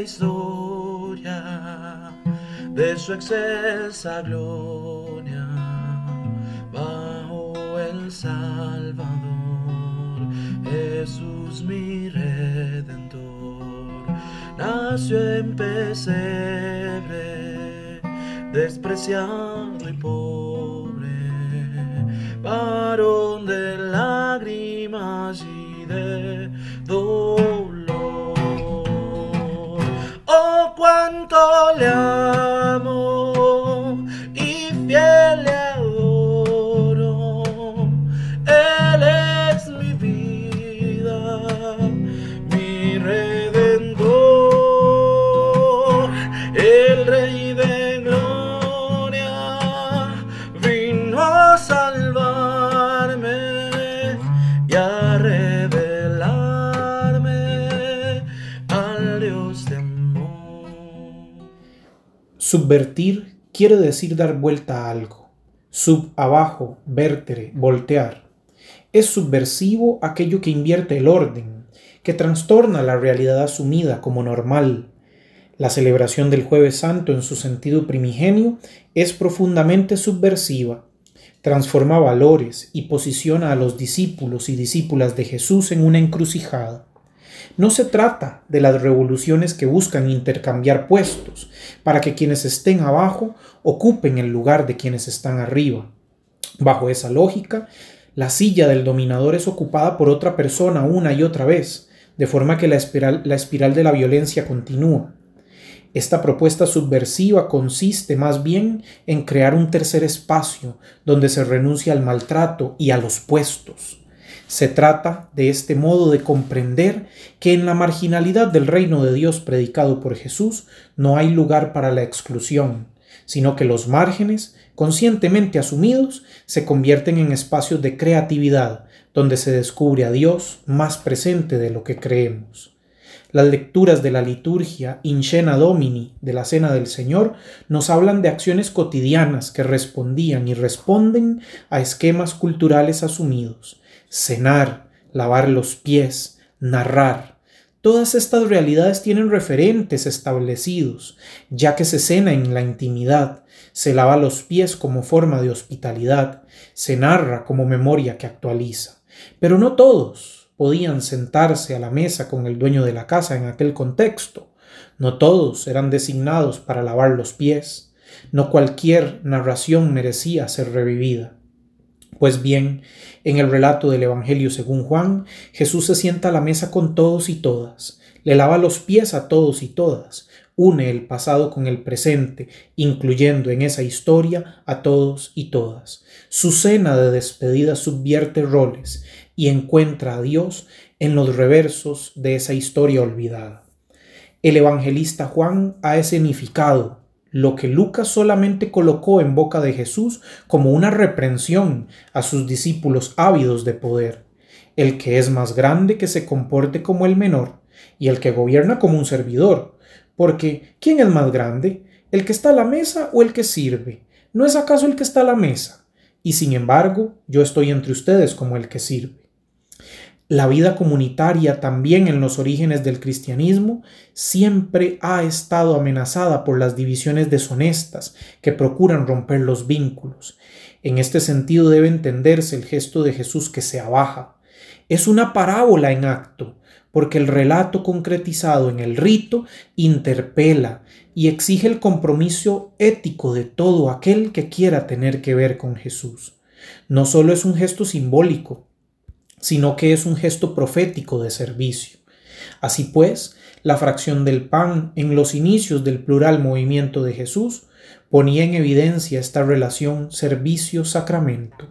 historia de su excelsa gloria bajo el Salvador, Jesús mi redentor, nació en pesebre, despreciado y pobre, varón de lágrimas cuánto le amo y fiel le adoro. Él es mi vida, mi redentor, el Subvertir quiere decir dar vuelta a algo. Sub abajo, vertere, voltear. Es subversivo aquello que invierte el orden, que trastorna la realidad asumida como normal. La celebración del jueves santo en su sentido primigenio es profundamente subversiva. Transforma valores y posiciona a los discípulos y discípulas de Jesús en una encrucijada. No se trata de las revoluciones que buscan intercambiar puestos para que quienes estén abajo ocupen el lugar de quienes están arriba. Bajo esa lógica, la silla del dominador es ocupada por otra persona una y otra vez, de forma que la espiral, de la violencia continúa. Esta propuesta subversiva consiste más bien en crear un tercer espacio donde se renuncia al maltrato y a los puestos. Se trata de este modo de comprender que en la marginalidad del reino de Dios predicado por Jesús no hay lugar para la exclusión, sino que los márgenes, conscientemente asumidos, se convierten en espacios de creatividad, donde se descubre a Dios más presente de lo que creemos. Las lecturas de la liturgia In Domini de la Cena del Señor nos hablan de acciones cotidianas que respondían y responden a esquemas culturales asumidos. Cenar, lavar los pies, narrar. Todas estas realidades tienen referentes establecidos, ya que se cena en la intimidad, se lava los pies como forma de hospitalidad, se narra como memoria que actualiza. Pero no todos, podían sentarse a la mesa con el dueño de la casa en aquel contexto. No todos eran designados para lavar los pies. No cualquier narración merecía ser revivida. Pues bien, en el relato del Evangelio según Juan, Jesús se sienta a la mesa con todos y todas, le lava los pies a todos y todas, une el pasado con el presente, incluyendo en esa historia a todos y todas. Su cena de despedida subvierte roles y encuentra a Dios en los reversos de esa historia olvidada. El evangelista Juan ha escenificado lo que Lucas solamente colocó en boca de Jesús como una reprensión a sus discípulos ávidos de poder. El que es más grande que se comporte como el menor, y el que gobierna como un servidor. Porque, ¿quién es más grande? ¿El que está a la mesa o el que sirve? ¿No es acaso el que está a la mesa? Y sin embargo, yo estoy entre ustedes como el que sirve. La vida comunitaria también en los orígenes del cristianismo siempre ha estado amenazada por las divisiones deshonestas que procuran romper los vínculos. En este sentido debe entenderse el gesto de Jesús que se abaja. Es una parábola en acto, porque el relato concretizado en el rito interpela y exige el compromiso ético de todo aquel que quiera tener que ver con Jesús. No solo es un gesto simbólico, sino que es un gesto profético de servicio. Así pues, la fracción del pan en los inicios del plural movimiento de Jesús ponía en evidencia esta relación servicio-sacramento.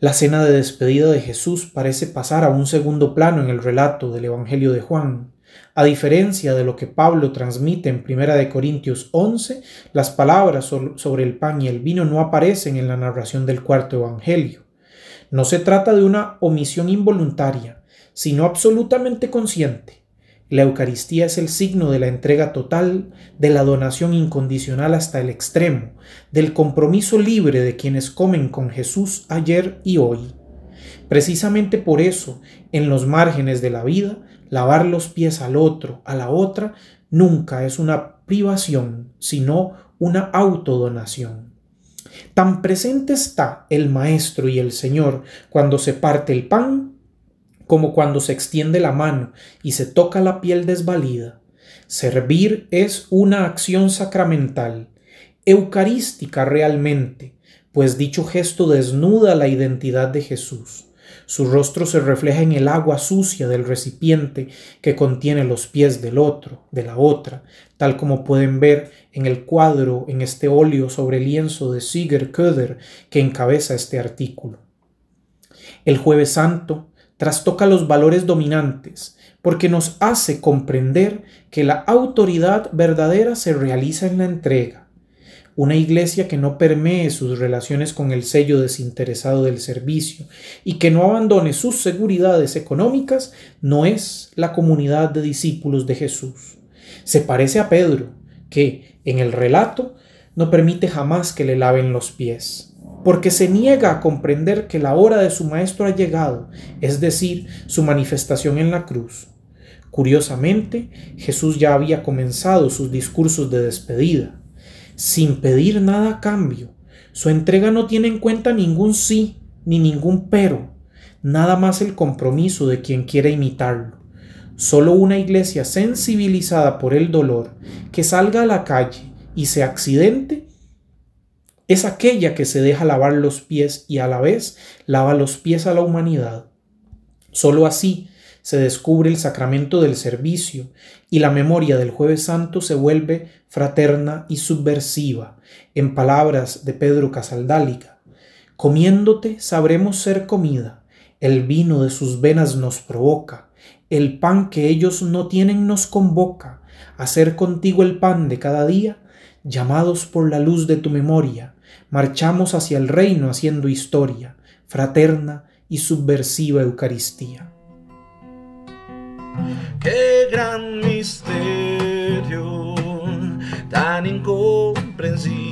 La cena de despedida de Jesús parece pasar a un segundo plano en el relato del Evangelio de Juan. A diferencia de lo que Pablo transmite en 1 Corintios 11, las palabras sobre el pan y el vino no aparecen en la narración del cuarto Evangelio. No se trata de una omisión involuntaria, sino absolutamente consciente. La Eucaristía es el signo de la entrega total, de la donación incondicional hasta el extremo, del compromiso libre de quienes comen con Jesús ayer y hoy. Precisamente por eso, en los márgenes de la vida, lavar los pies al otro, a la otra, nunca es una privación, sino una autodonación. Tan presente está el Maestro y el Señor cuando se parte el pan como cuando se extiende la mano y se toca la piel desvalida. Servir es una acción sacramental, eucarística realmente, pues dicho gesto desnuda la identidad de Jesús. Su rostro se refleja en el agua sucia del recipiente que contiene los pies del otro, de la otra, tal como pueden ver en el cuadro, en este óleo sobre lienzo de Sigurd Köder que encabeza este artículo. El jueves santo trastoca los valores dominantes, porque nos hace comprender que la autoridad verdadera se realiza en la entrega. Una iglesia que no permee sus relaciones con el sello desinteresado del servicio y que no abandone sus seguridades económicas no es la comunidad de discípulos de Jesús. Se parece a Pedro, que, en el relato, no permite jamás que le laven los pies porque se niega a comprender que la hora de su Maestro ha llegado, es decir, su manifestación en la cruz. Curiosamente, Jesús ya había comenzado sus discursos de despedida, sin pedir nada a cambio. Su entrega no tiene en cuenta ningún sí ni ningún pero, nada más el compromiso de quien quiere imitarlo. Solo una iglesia sensibilizada por el dolor, que salga a la calle y se accidente, es aquella que se deja lavar los pies y a la vez lava los pies a la humanidad. Solo así se descubre el sacramento del servicio y la memoria del jueves santo se vuelve fraterna y subversiva, en palabras de Pedro Casaldálica. Comiéndote sabremos ser comida, el vino de sus venas nos provoca, el pan que ellos no tienen nos convoca, hacer contigo el pan de cada día, llamados por la luz de tu memoria, marchamos hacia el reino haciendo historia, fraterna y subversiva Eucaristía. Qué gran misterio, tan incomprensible